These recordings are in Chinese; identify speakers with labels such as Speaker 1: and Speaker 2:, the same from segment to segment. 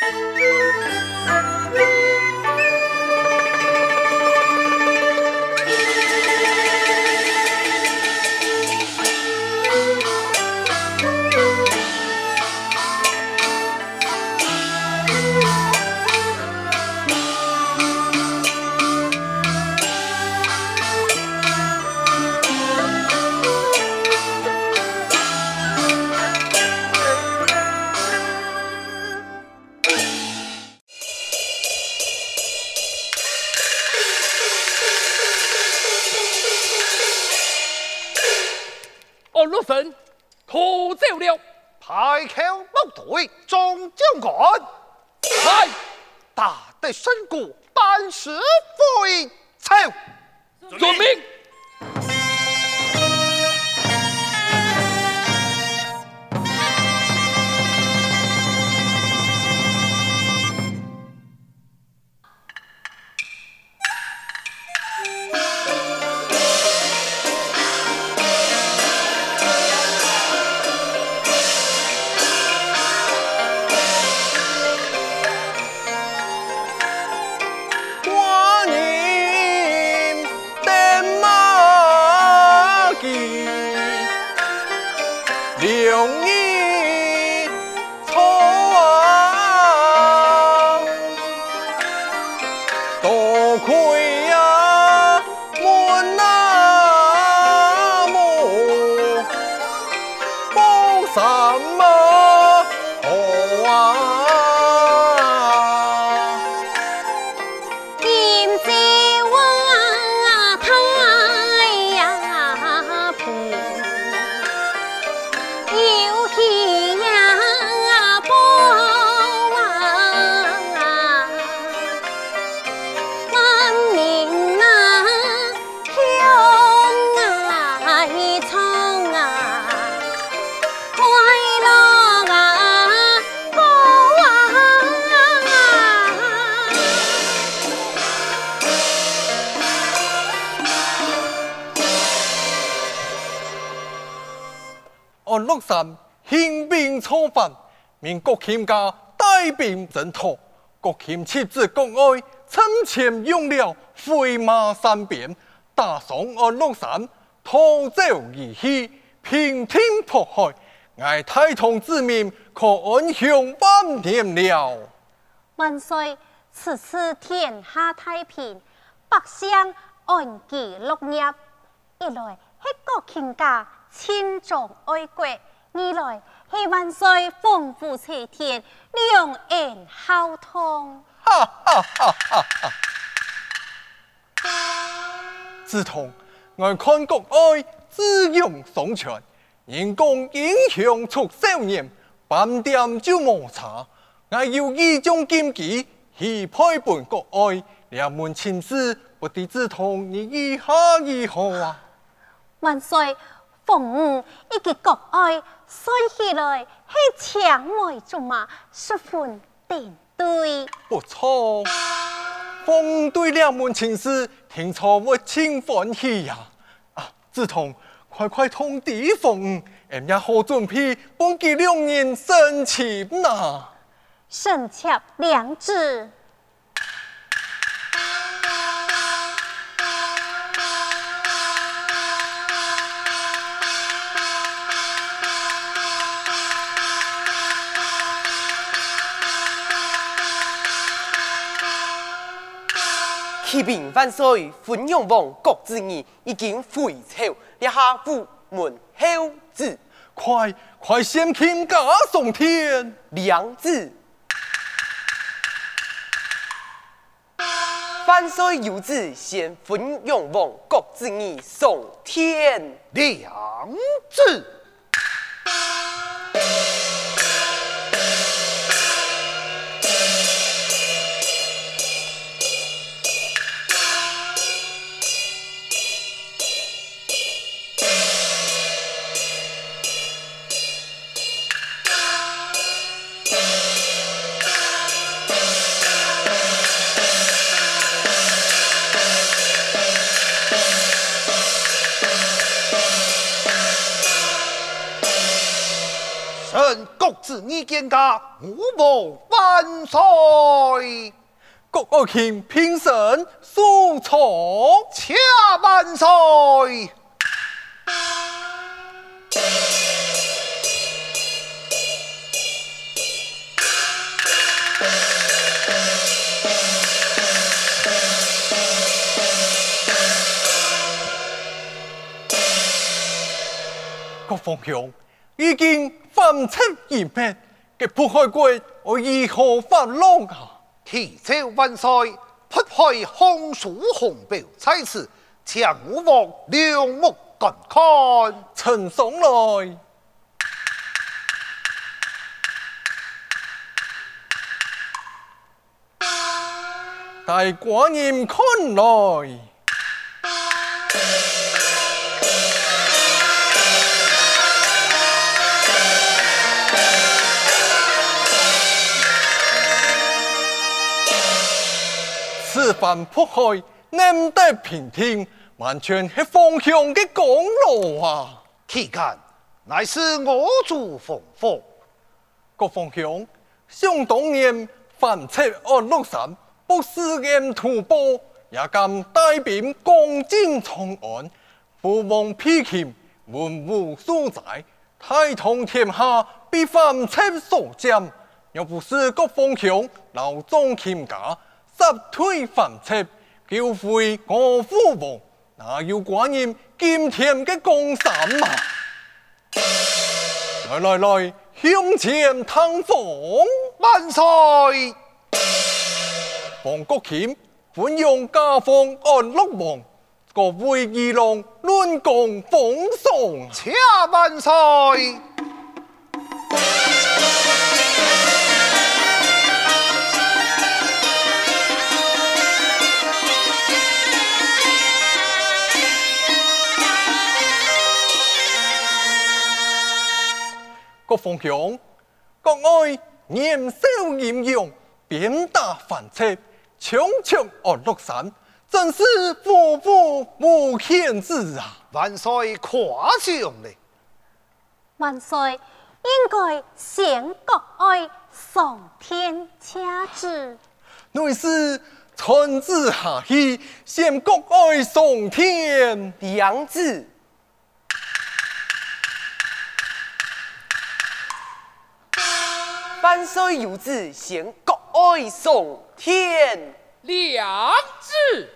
Speaker 1: Bye. 身故，班师回朝，
Speaker 2: 遵命。
Speaker 3: 乐山兴兵造反，命国钦家带兵征讨。国钦妻子国爱趁前用了飞马三鞭，打上安禄山，逃走而去，平天破海。哀太同之命，可安享晚年了。
Speaker 4: 万岁！此次天下太平，百姓安居乐业。一来系国钦家。亲重爱国，二来希万岁丰富齐天，两岸孝通。
Speaker 3: 哈哈哈！哈哈！自从我看国爱智勇双全，人工英雄出少年，半点就无差。我有意将金旗去配本国爱，两门亲事不敌自同，你意下如何啊？
Speaker 4: 万岁。凤舞一个国爱，算起来是强为竹马，十分点对。
Speaker 3: 不错，凤对两门亲事，听说我真欢喜呀！啊，志同，快快通知凤，俺也好准备帮给两人升迁呐。
Speaker 4: 臣妾领旨。
Speaker 5: 启禀万岁，昏庸王郭子仪已经回朝，立下府门候旨，
Speaker 3: 快快先倾家送天，
Speaker 5: 两子。万岁有旨，先昏庸王郭子仪送天，
Speaker 1: 两子。子义见驾，吾王万岁！
Speaker 3: 国爱卿平身肃从，
Speaker 1: 且万岁！
Speaker 3: 国方兄已经犯出一灭，给渤海国我如何发落啊？
Speaker 1: 启奏万岁，渤海红树红标在此，请吾王两目观看。
Speaker 3: 呈上来，大官人看来。此番渤海难得平定，完全系方向的功劳啊！
Speaker 1: 期间乃是我主奉佛，
Speaker 3: 各方兄，想当年犯贼安禄山，不思沿途波，也敢带兵攻进长安，父王披钦，文武所在，太通天下，被犯贼所斩。若不是各方兄老总钦驾。杀退犯贼，救回我父王，哪有寡人今天的江山嘛？来来来，向前探访
Speaker 1: 万岁！
Speaker 3: 王国钦欢迎家风安禄王，各位儿郎论功封赏，
Speaker 1: 且万岁！
Speaker 3: 国方向，国爱年少英勇，鞭打犯贼，抢夺安禄山，真是父父无限子啊！
Speaker 1: 万岁夸奖嘞！
Speaker 6: 万岁应该先国爱上天下旨，
Speaker 3: 乃是传旨下去，先国爱上天
Speaker 5: 良子。万岁有旨，先国爱送天，
Speaker 7: 良志。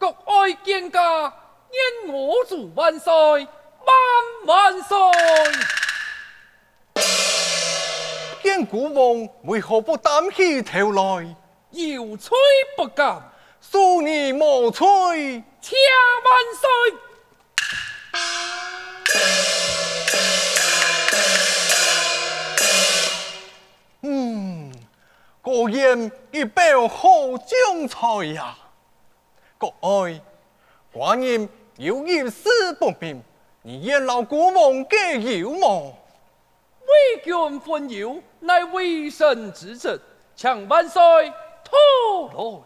Speaker 7: 臣国爱见驾，念我主万岁。万万岁！
Speaker 3: 见古王为何不担起头来？
Speaker 7: 有吹不敢，
Speaker 3: 恕你莫吹，
Speaker 7: 千万岁！
Speaker 3: 嗯，果然一表好将才呀！国爱，寡人有一事不明。你愿老国王给有吗？
Speaker 7: 为君分忧，乃为臣之责，请万岁讨来。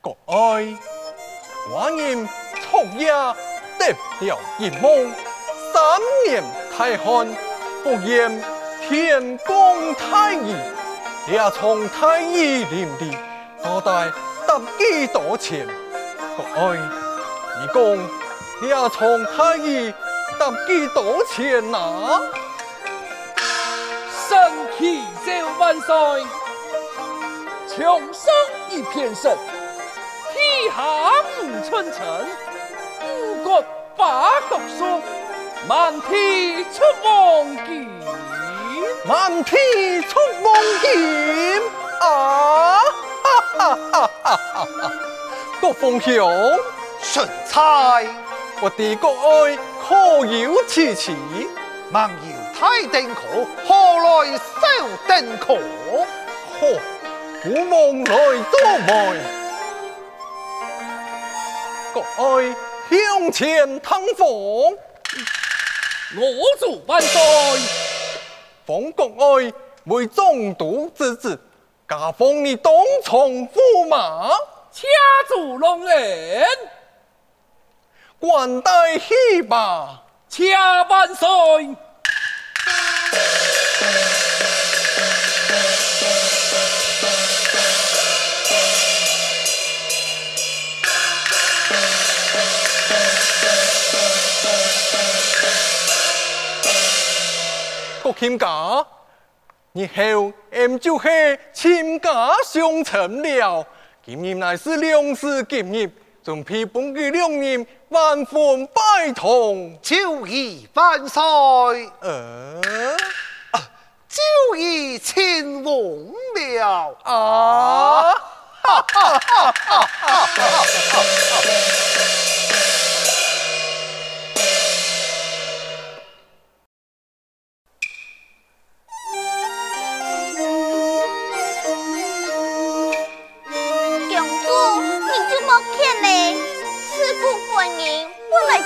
Speaker 3: 国爱，寡人昨夜得了一梦，三年太旱，不言天公太义，也从太医临地，交代得几多钱？国爱，你讲。要从太医得几多钱呐、啊？
Speaker 7: 身体就万岁，穷生一片神，天下五春尘，五国。把国书，漫天出黄金，
Speaker 6: 漫天出黄金啊！哈哈哈！国凤雄
Speaker 1: 神差，
Speaker 6: 我的国爱可有此词？
Speaker 1: 望有太定可，何来少定可？
Speaker 6: 呵，我梦来多梦，国爱向前腾风。
Speaker 7: 我祝万岁！
Speaker 6: 奉国爱为总督之子，加封你东从驸马，
Speaker 7: 掐住龙人，
Speaker 6: 官带喜吧。
Speaker 7: 掐万岁！
Speaker 6: 国亲家，日后俺就是亲家相称了。今日乃是两世结义，准备本个两人完婚拜堂，
Speaker 1: 就义万岁。
Speaker 6: 呃，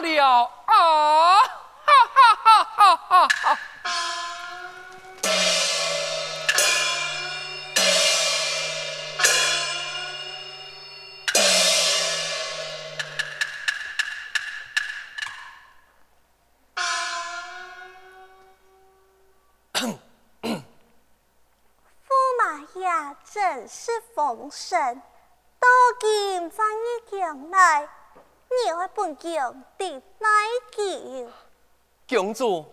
Speaker 1: 了
Speaker 6: 啊！哈哈！哈哈哈哈！
Speaker 8: 驸马呀，真是丰盛，多金在一将来。你爱本将的哪件？
Speaker 7: 公主，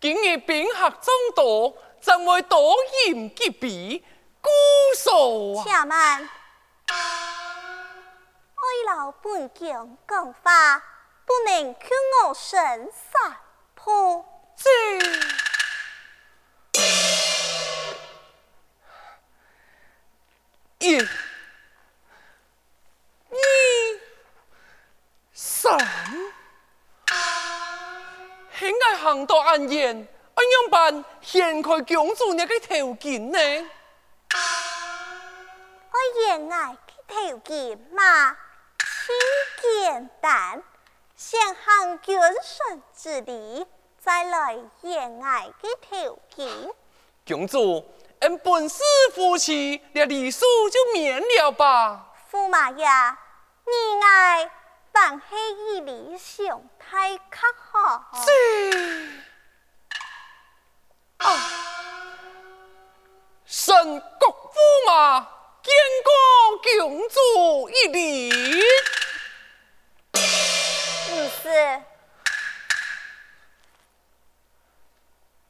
Speaker 7: 今日宾客众多，怎会多言结鼻，姑数啊？
Speaker 8: 且慢，为老本将讲话，不能屈我身三
Speaker 7: 行到安言，安样办掀开公主那个条件呢？
Speaker 6: 我言爱条件嘛，很简单，先行君臣之礼，再来言爱的条件。
Speaker 7: 公主。俺本是夫妻，那礼数就免了吧。
Speaker 6: 驸马爷，你爱办喜以礼上太可好？
Speaker 7: 是啊，神国驸马见过公主一礼。
Speaker 6: 不是，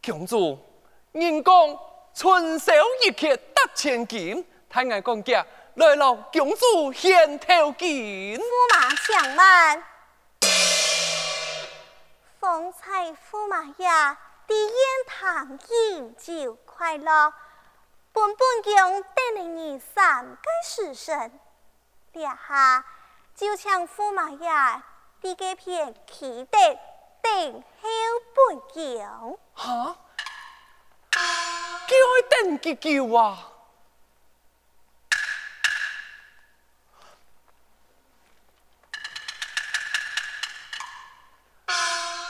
Speaker 7: 公主，人讲。春宵一刻得千金，太爱讲价，来老公主献头巾。
Speaker 6: 驸马相慢，风采驸马爷第宴堂饮酒快乐，本本宫等你三个时辰，殿下就请驸马爷第几片起得等候本宫。
Speaker 7: 哈？叫我等几久啊？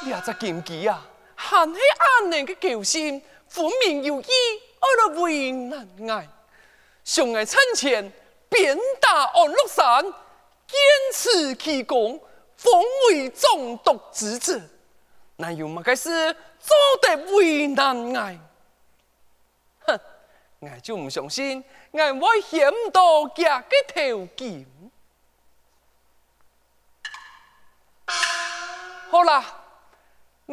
Speaker 7: 你阿只剑姬啊，含起安宁嘅叫心，分明有意爱来为难爱。上爱趁前鞭打安禄山，坚持其功，封为中毒之子。哪有么个事做得为难爱？我就唔相信，爱我会嫌到家嘅条件。好啦，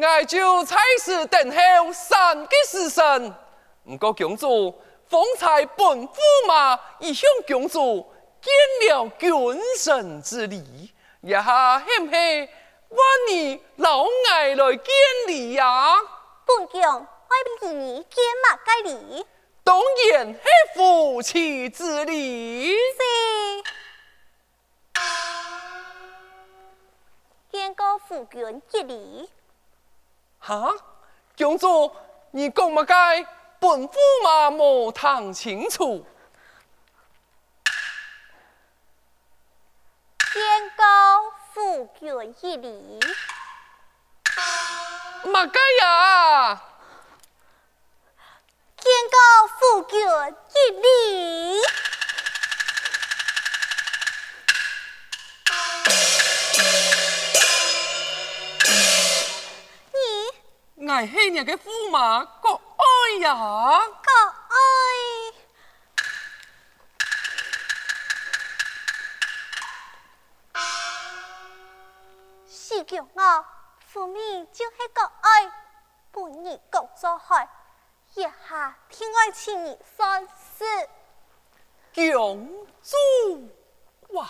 Speaker 7: 我就开始等候三个时辰。唔过公主，方才本驸马已向公主见了君臣之礼，一下系唔系万你老爱来见礼呀？
Speaker 6: 本宫爱你见马该礼。
Speaker 7: 当然系夫妻之礼。
Speaker 6: 是。见过夫君一礼。
Speaker 7: 哈，公主，你讲乜嘢？本驸马莫谈清楚。
Speaker 6: 见过夫君一礼。
Speaker 7: 乜嘢呀？
Speaker 6: 见过夫君一礼，
Speaker 7: 你爱黑你个驸马国爱呀？
Speaker 6: 国爱。是叫我驸马就是国爱，不宜国作害。一下天爱情意算是
Speaker 7: 公主哇。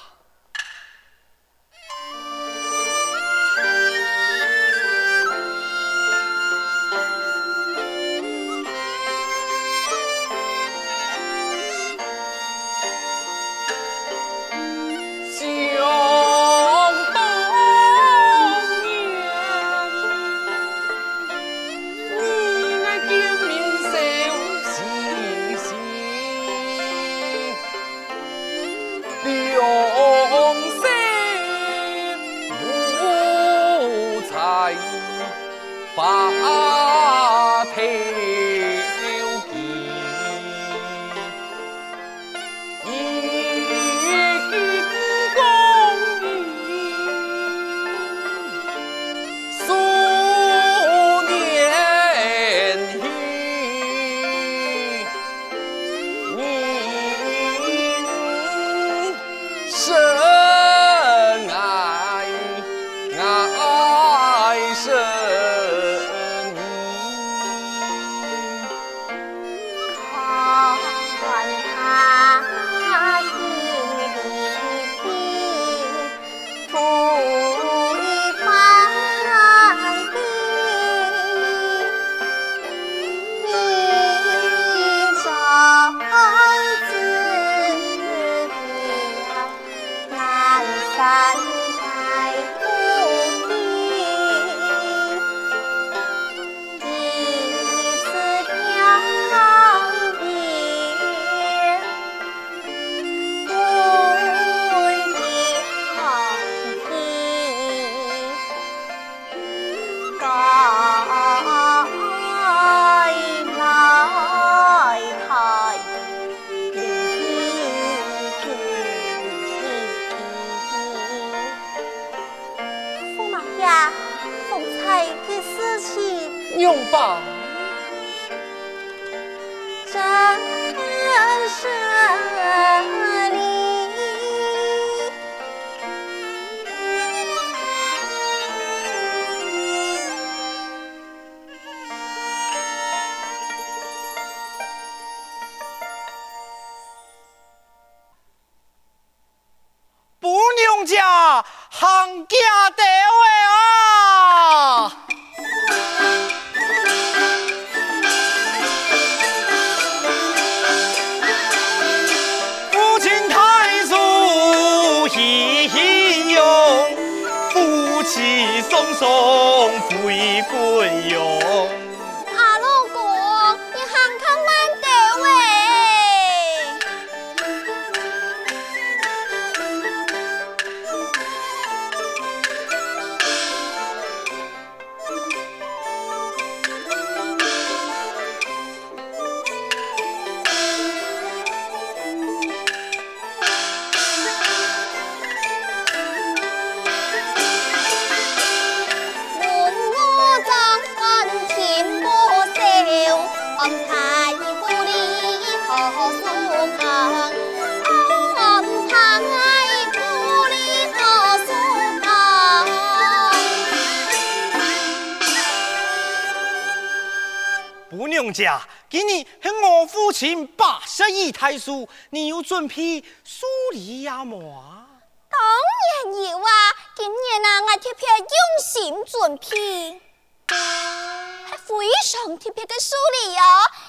Speaker 7: 松松，扶一扶。
Speaker 9: 娘家，今年是我父亲八十二大寿，你有准备梳理呀么？
Speaker 6: 当然有啊！今年啊，我特别用心准备，非常特别的梳理哦。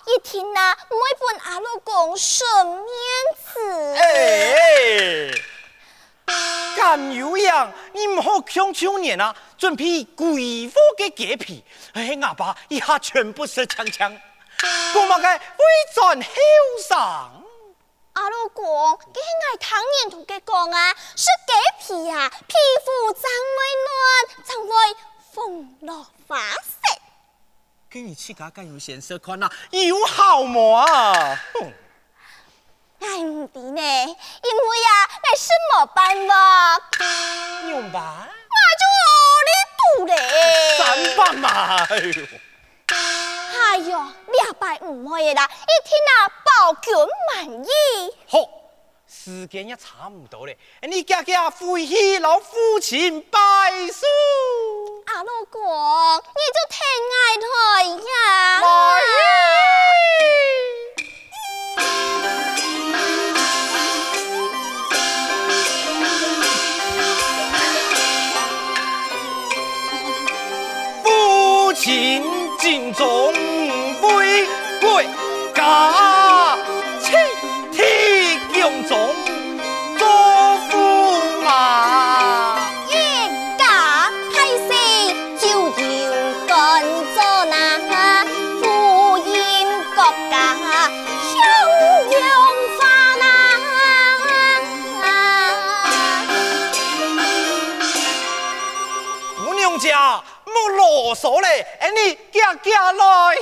Speaker 6: 一天啊，每本阿老公顺面子。
Speaker 9: 哎，甘有样，你唔好强求人啊，准备贵妇嘅洁癖，哎，阿爸一下全部是枪枪。干嘛该非常嚣张？
Speaker 6: 阿老公，佢系我当年同佢讲啊，是洁癖啊，皮肤长会乱，长会风落花色。
Speaker 9: 给你自家更有显色看啊，有好么？
Speaker 6: 哎唔得呢，因为啊，你什么办法？
Speaker 9: 用吧？
Speaker 6: 我就你赌嘞。
Speaker 9: 三百嘛。
Speaker 6: 哎呦，两百五可以啦，一天啊，保全满意。
Speaker 9: 好，时间也差唔多咧，你家家回去老父亲拜寿。
Speaker 6: 阿老公，你就听爱台呀。
Speaker 9: 父亲敬重。姑